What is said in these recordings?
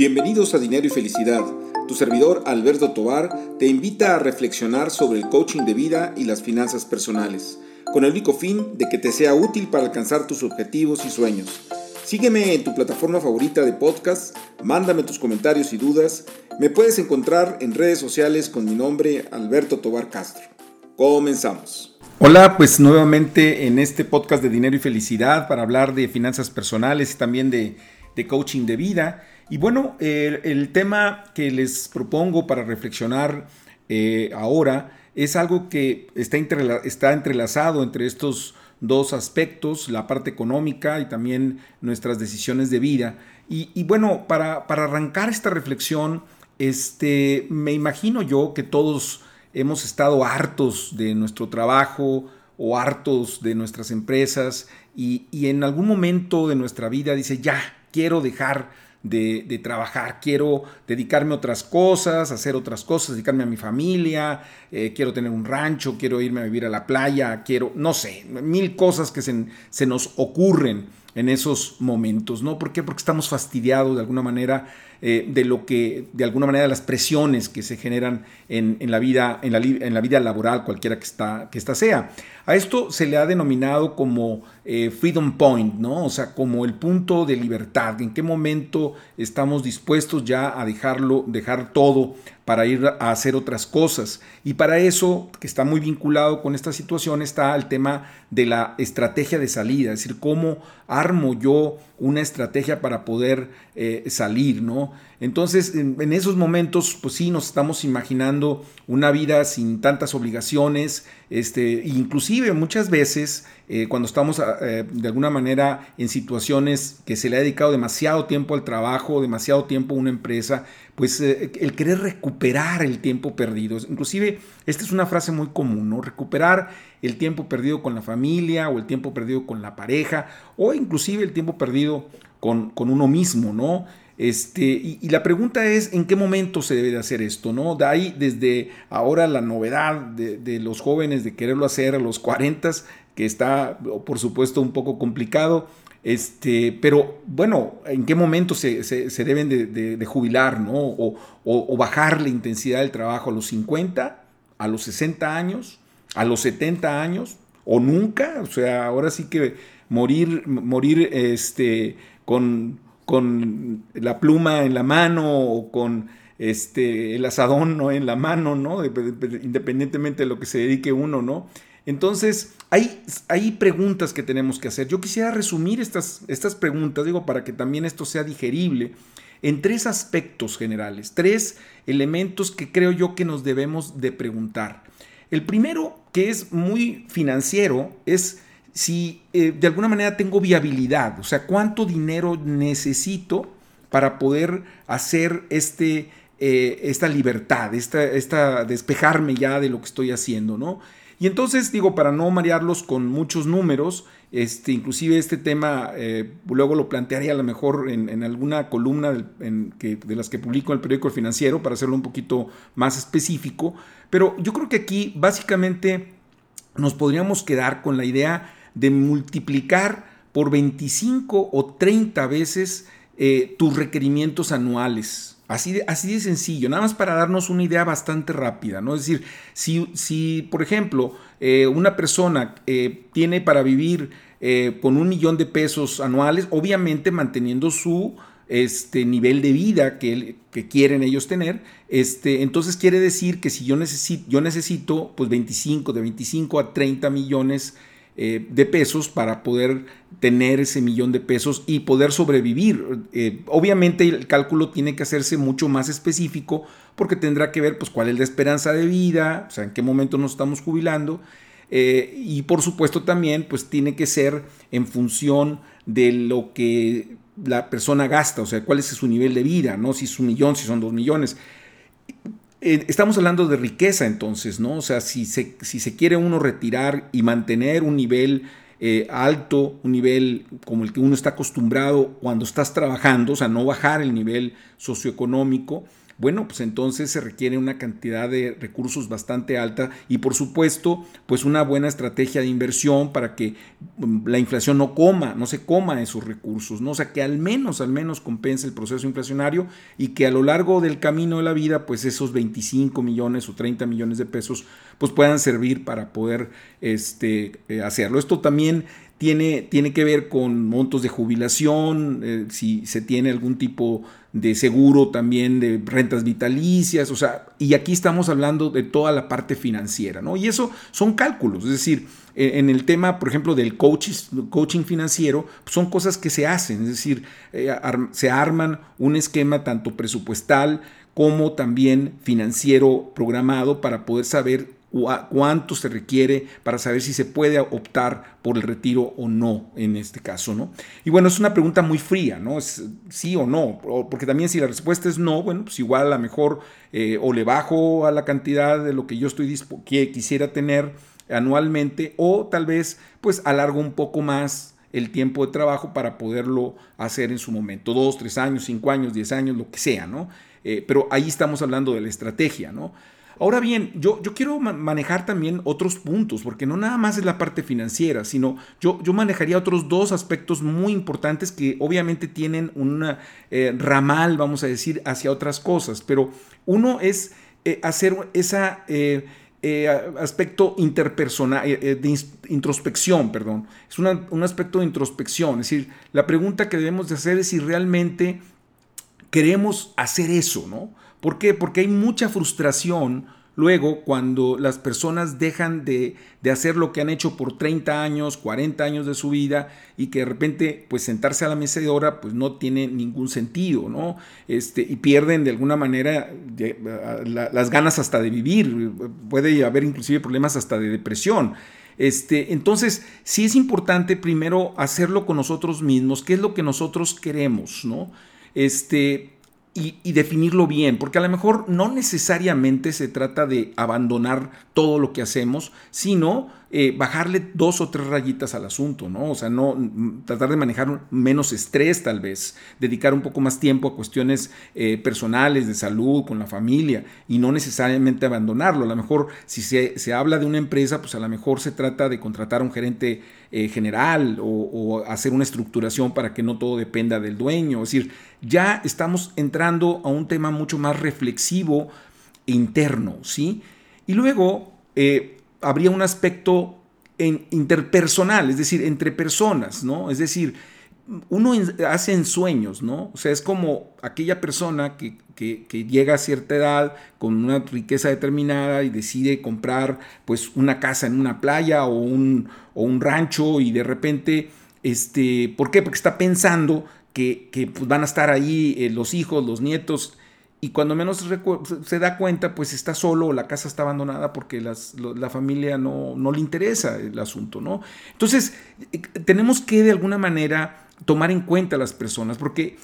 Bienvenidos a Dinero y Felicidad. Tu servidor Alberto Tobar te invita a reflexionar sobre el coaching de vida y las finanzas personales, con el único fin de que te sea útil para alcanzar tus objetivos y sueños. Sígueme en tu plataforma favorita de podcast, mándame tus comentarios y dudas. Me puedes encontrar en redes sociales con mi nombre Alberto Tobar Castro. Comenzamos. Hola, pues nuevamente en este podcast de Dinero y Felicidad para hablar de finanzas personales y también de, de coaching de vida. Y bueno, el, tema que les propongo para reflexionar eh, ahora es algo que está, está entrelazado entre estos dos aspectos, la parte económica y también nuestras decisiones de vida. Y, bueno, para, para, arrancar esta reflexión, este, me imagino yo que todos hemos estado hartos de nuestro trabajo o hartos de nuestras empresas y, y en algún momento de nuestra vida dice, ya, quiero dejar de, trabajar, quiero dedicarme a otras cosas, hacer otras cosas, dedicarme a mi familia, eh, quiero tener un rancho, quiero irme a vivir a la playa, quiero, no sé, mil cosas que se, se nos ocurren en esos momentos, ¿no? ¿Por qué? Porque estamos fastidiados de alguna manera eh, de lo que, de alguna manera, las presiones que se generan en, la, vida, en, la, en la vida laboral, cualquiera que, está, que esta sea. A esto se le ha denominado como eh, freedom point, ¿no? O sea, como el punto de libertad. ¿En qué momento estamos dispuestos ya a dejarlo, dejar todo para ir a hacer otras cosas? Y para eso, que está muy vinculado con esta situación, está el tema de la estrategia de salida, es decir, cómo armo yo una estrategia para poder eh, salir, ¿no? Entonces, en, esos momentos, pues sí, nos estamos imaginando una vida sin tantas obligaciones, este, inclusive muchas veces eh, cuando estamos ah, eh, de alguna manera en situaciones que se le ha dedicado demasiado tiempo al trabajo, demasiado tiempo a una empresa, pues el querer recuperar el tiempo perdido. Inclusive, esta es una frase muy común, ¿no? Recuperar el tiempo perdido con la familia o el tiempo perdido con la pareja o inclusive el tiempo perdido con, con uno mismo, ¿no? Este, y, la pregunta es, ¿en qué momento se debe de hacer esto? ¿no? De ahí, desde ahora, la novedad de, los jóvenes de quererlo hacer a los 40, que está, por supuesto, un poco complicado. Este, pero bueno, ¿en qué momento se, deben de, jubilar, ¿no? O, o, bajar la intensidad del trabajo a los 50, a los 60 años, a los 70 años, o nunca. O sea, ahora sí que morir, morir este, con con la pluma en la mano o con este, el asadón ¿no? en la mano, ¿no? independientemente de lo que se dedique uno, ¿no? Entonces, hay, hay preguntas que tenemos que hacer. Yo quisiera resumir estas, estas preguntas, digo, para que también esto sea digerible, en tres aspectos generales, tres elementos que creo yo que nos debemos de preguntar. El primero, que es muy financiero, es si eh, de alguna manera tengo viabilidad, o sea, cuánto dinero necesito para poder hacer este, eh, esta libertad, esta, esta, despejarme ya de lo que estoy haciendo, ¿no? Y entonces digo, para no marearlos con muchos números, este, inclusive este tema eh, luego lo plantearía a lo mejor en, alguna columna de, de las que publico en el periódico Financiero para hacerlo un poquito más específico, pero yo creo que aquí básicamente nos podríamos quedar con la idea de multiplicar por 25 o 30 veces eh, tus requerimientos anuales. Así de, así de sencillo, nada más para darnos una idea bastante rápida, ¿no? Es decir, si, si por ejemplo, eh, una persona eh, tiene para vivir con un millón de pesos anuales, obviamente manteniendo su este nivel de vida que, que, quieren ellos tener, este, entonces quiere decir que si yo necesito, yo necesito pues 25, de 25 a 30 millones eh, de pesos para poder tener ese millón de pesos y poder sobrevivir. Eh, obviamente el cálculo tiene que hacerse mucho más específico porque tendrá que ver pues cuál es la esperanza de vida, o sea, en qué momento nos estamos jubilando. Eh, y por supuesto también pues tiene que ser en función de lo que la persona gasta, o sea, cuál es su nivel de vida, ¿no? Si es un millón, si son dos millones. Eh, estamos hablando de riqueza entonces, ¿no? O sea, si se, si se quiere uno retirar y mantener un nivel eh, alto, un nivel como el que uno está acostumbrado cuando estás trabajando, o sea, no bajar el nivel socioeconómico, bueno, pues entonces se requiere una cantidad de recursos bastante alta y por supuesto, pues una buena estrategia de inversión para que mm, la inflación no coma, no se coma esos recursos, ¿no? O sea, que al menos, al menos compense el proceso inflacionario y que a lo largo del camino de la vida, pues esos 25 millones o 30 millones de pesos, pues puedan servir para poder este, eh, hacerlo. Esto también tiene, tiene que ver con montos de jubilación, eh, si se tiene algún tipo de seguro también de rentas vitalicias, o sea, y aquí estamos hablando de toda la parte financiera, ¿no? Y eso son cálculos, es decir, e, en el tema, por ejemplo, del coaching financiero, pues son cosas que se hacen, es decir, eh, se arman un esquema tanto presupuestal como también financiero programado para poder saber cuánto se requiere para saber si se puede optar por el retiro o no en este caso, ¿no? Y bueno, es una pregunta muy fría, ¿no? Es sí o no, porque también si la respuesta es no, bueno, pues igual a lo mejor eh, o le bajo a la cantidad de lo que yo estoy que quisiera tener anualmente o tal vez pues alargo un poco más el tiempo de trabajo para poderlo hacer en su momento, dos, tres años, cinco años, diez años, lo que sea, ¿no? Eh, pero ahí estamos hablando de la estrategia, ¿no? Ahora bien, yo, yo quiero manejar también otros puntos, porque no nada más es la parte financiera, sino yo, yo manejaría otros dos aspectos muy importantes que obviamente tienen un eh, ramal, vamos a decir, hacia otras cosas, pero uno es eh, hacer esa... Eh, aspecto interpersonal, de introspección, perdón. Es un aspecto de introspección. Es decir, la pregunta que debemos de hacer es si realmente queremos hacer eso, ¿no? ¿Por qué? Porque hay mucha frustración luego cuando las personas dejan de, hacer lo que han hecho por 30 años, 40 años de su vida y que de repente pues sentarse a la mecedora pues no tiene ningún sentido, ¿no? Este, y pierden de alguna manera las ganas hasta de vivir, puede haber inclusive problemas hasta de depresión. Este, entonces, sí es importante primero hacerlo con nosotros mismos, qué es lo que nosotros queremos, ¿no? Este, y, definirlo bien, porque a lo mejor no necesariamente se trata de abandonar todo lo que hacemos, sino eh, bajarle dos o tres rayitas al asunto, ¿no? O sea, no mm, tratar de manejar menos estrés tal vez, dedicar un poco más tiempo a cuestiones eh, personales, de salud, con la familia, y no necesariamente abandonarlo. A lo mejor si se, se habla de una empresa, pues a lo mejor se trata de contratar a un gerente eh, general o, hacer una estructuración para que no todo dependa del dueño. Es decir, ya estamos entrando a un tema mucho más reflexivo interno, ¿sí? Y luego, habría un aspecto interpersonal, es decir, entre personas, ¿no? Es decir, uno hace ensueños, ¿no? O sea, es como aquella persona que, llega a cierta edad con una riqueza determinada y decide comprar pues una casa en una playa o un, o un rancho y de repente, este, ¿por qué? Porque está pensando que, pues, van a estar ahí eh, los hijos, los nietos, y cuando menos se da cuenta, pues está solo o la casa está abandonada porque la familia no, no, le interesa el asunto, ¿no? Entonces, eh, tenemos que de alguna manera tomar en cuenta a las personas, porque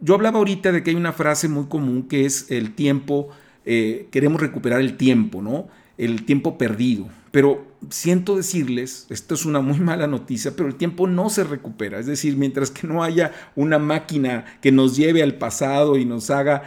yo hablaba ahorita de que hay una frase muy común que es el tiempo, eh, queremos recuperar el tiempo, ¿no? El tiempo perdido. Pero siento decirles, esto es una muy mala noticia, pero el tiempo no se recupera. Es decir, mientras que no haya una máquina que nos lleve al pasado y nos haga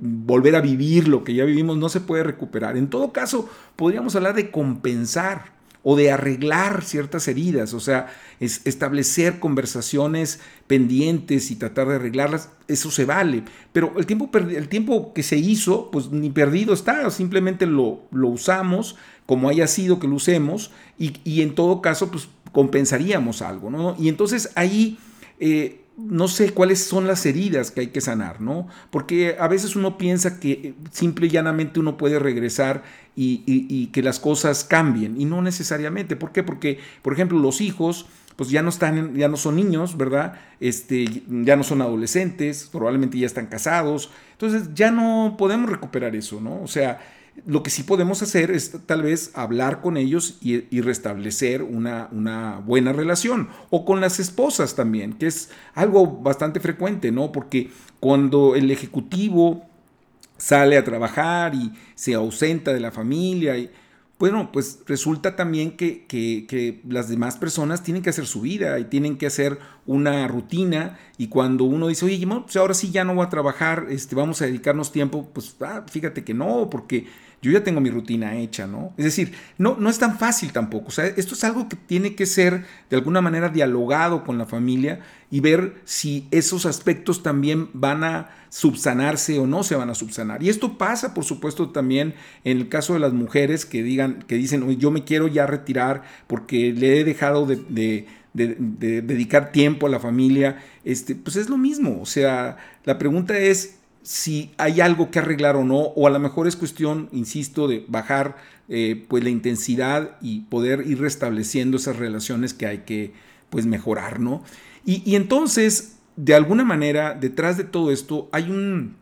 volver a vivir lo que ya vivimos, no se puede recuperar. En todo caso, podríamos hablar de compensar o de arreglar ciertas heridas, o sea, establecer conversaciones pendientes y tratar de arreglarlas, eso se vale. Pero el tiempo, el tiempo que se hizo, pues ni perdido está, simplemente lo, lo usamos como haya sido que lo usemos y, en todo caso, pues compensaríamos algo, ¿no? Y entonces ahí... Eh, no sé cuáles son las heridas que hay que sanar, ¿no? Porque a veces uno piensa que simple y llanamente uno puede regresar y, que las cosas cambien, y no necesariamente. ¿Por qué? Porque, por ejemplo, los hijos, pues ya no están, ya no son niños, ¿verdad? Este, ya no son adolescentes, probablemente ya están casados. Entonces ya no podemos recuperar eso, ¿no? O sea, lo que sí podemos hacer es tal vez hablar con ellos y, restablecer una, una, buena relación. O con las esposas también, que es algo bastante frecuente, ¿no? Porque cuando el ejecutivo sale a trabajar y se ausenta de la familia, y, bueno, pues resulta también que, las demás personas tienen que hacer su vida y tienen que hacer una rutina y cuando uno dice, oye, pues ahora sí ya no voy a trabajar, este, vamos a dedicarnos tiempo, pues ah, fíjate que no, porque yo ya tengo mi rutina hecha, ¿no? Es decir, no, no es tan fácil tampoco. O sea, esto es algo que tiene que ser de alguna manera dialogado con la familia y ver si esos aspectos también van a subsanarse o no se van a subsanar. Y esto pasa, por supuesto, también en el caso de las mujeres que digan, que dicen, yo me quiero ya retirar porque le he dejado de, dedicar tiempo a la familia. Este, pues es lo mismo. O sea, la pregunta es si hay algo que arreglar o no, o a lo mejor es cuestión, insisto, de bajar eh, pues la intensidad y poder ir restableciendo esas relaciones que hay que pues mejorar, ¿no? Y, entonces, de alguna manera, detrás de todo esto hay un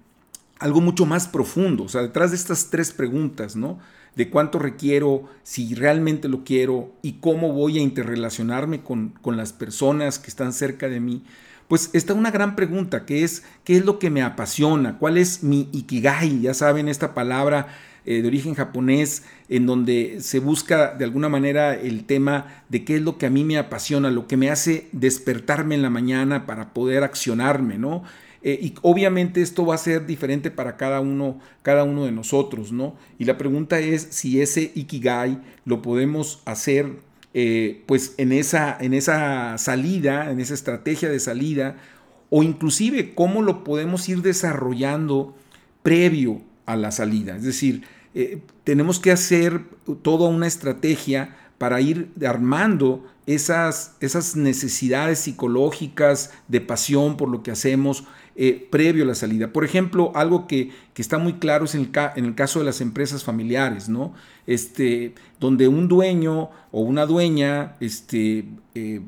algo mucho más profundo, o sea, detrás de estas tres preguntas, ¿no? De cuánto requiero, si realmente lo quiero y cómo voy a interrelacionarme con, con las personas que están cerca de mí pues está una gran pregunta, que es, ¿qué es lo que me apasiona? ¿Cuál es mi ikigai? Ya saben, esta palabra eh, de origen japonés, en donde se busca de alguna manera el tema de qué es lo que a mí me apasiona, lo que me hace despertarme en la mañana para poder accionarme, ¿no? Eh, y obviamente esto va a ser diferente para cada uno, cada uno de nosotros, ¿no? Y la pregunta es si ese ikigai lo podemos hacer eh, pues en esa, en esa salida, en esa estrategia de salida, o inclusive cómo lo podemos ir desarrollando previo a la salida. Es decir, eh, tenemos que hacer toda una estrategia para ir armando esas, esas necesidades psicológicas de pasión por lo que hacemos eh, previo a la salida. Por ejemplo, algo que, está muy claro es en el, en el, caso de las empresas familiares, ¿no? Este, donde un dueño o una dueña este, eh,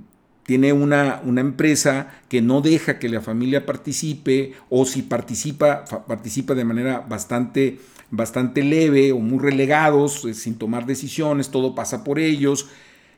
tiene una, una, empresa que no deja que la familia participe o si participa, participa de manera bastante, bastante leve o muy relegados, eh, sin tomar decisiones, todo pasa por ellos.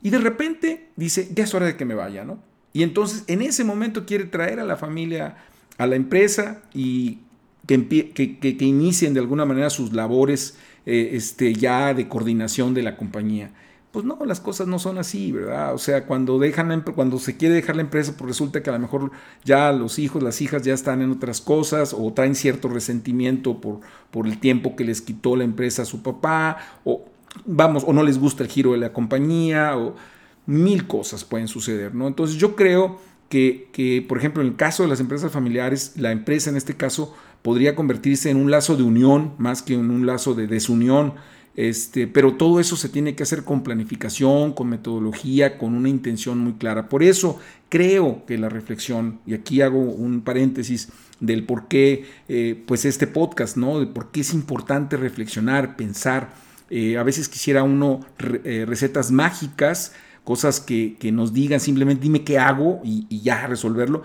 Y de repente dice, ya es hora de que me vaya, ¿no? Y entonces en ese momento quiere traer a la familia a la empresa y que, que, inicien de alguna manera sus labores eh, este, ya de coordinación de la compañía. Pues no, las cosas no son así, ¿verdad? O sea, cuando, dejan cuando se quiere dejar la empresa, pues resulta que a lo mejor ya los hijos, las hijas ya están en otras cosas o traen cierto resentimiento por, por el tiempo que les quitó la empresa a su papá, o vamos, o no les gusta el giro de la compañía, o mil cosas pueden suceder, ¿no? Entonces yo creo que, por ejemplo, en el caso de las empresas familiares, la empresa en este caso podría convertirse en un lazo de unión más que en un lazo de desunión. Este, pero todo eso se tiene que hacer con planificación, con metodología, con una intención muy clara. Por eso creo que la reflexión, y aquí hago un paréntesis del por qué, eh, pues este podcast, ¿no? De por qué es importante reflexionar, pensar. Eh, a veces quisiera uno eh, recetas mágicas, cosas que, nos digan, simplemente dime qué hago y, ya resolverlo.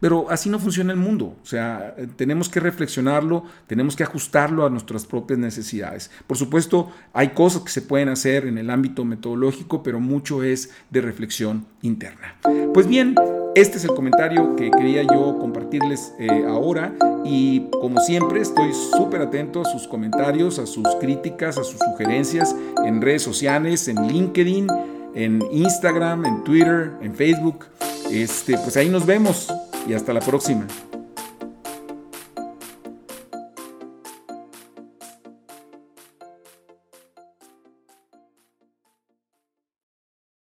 Pero así no funciona el mundo. O sea, tenemos que reflexionarlo, tenemos que ajustarlo a nuestras propias necesidades. Por supuesto, hay cosas que se pueden hacer en el ámbito metodológico, pero mucho es de reflexión interna. Pues bien, este es el comentario que quería yo compartirles eh, ahora y como siempre estoy súper atento a sus comentarios, a sus críticas, a sus sugerencias en redes sociales, en LinkedIn en Instagram, en Twitter, en Facebook. Este, pues ahí nos vemos y hasta la próxima.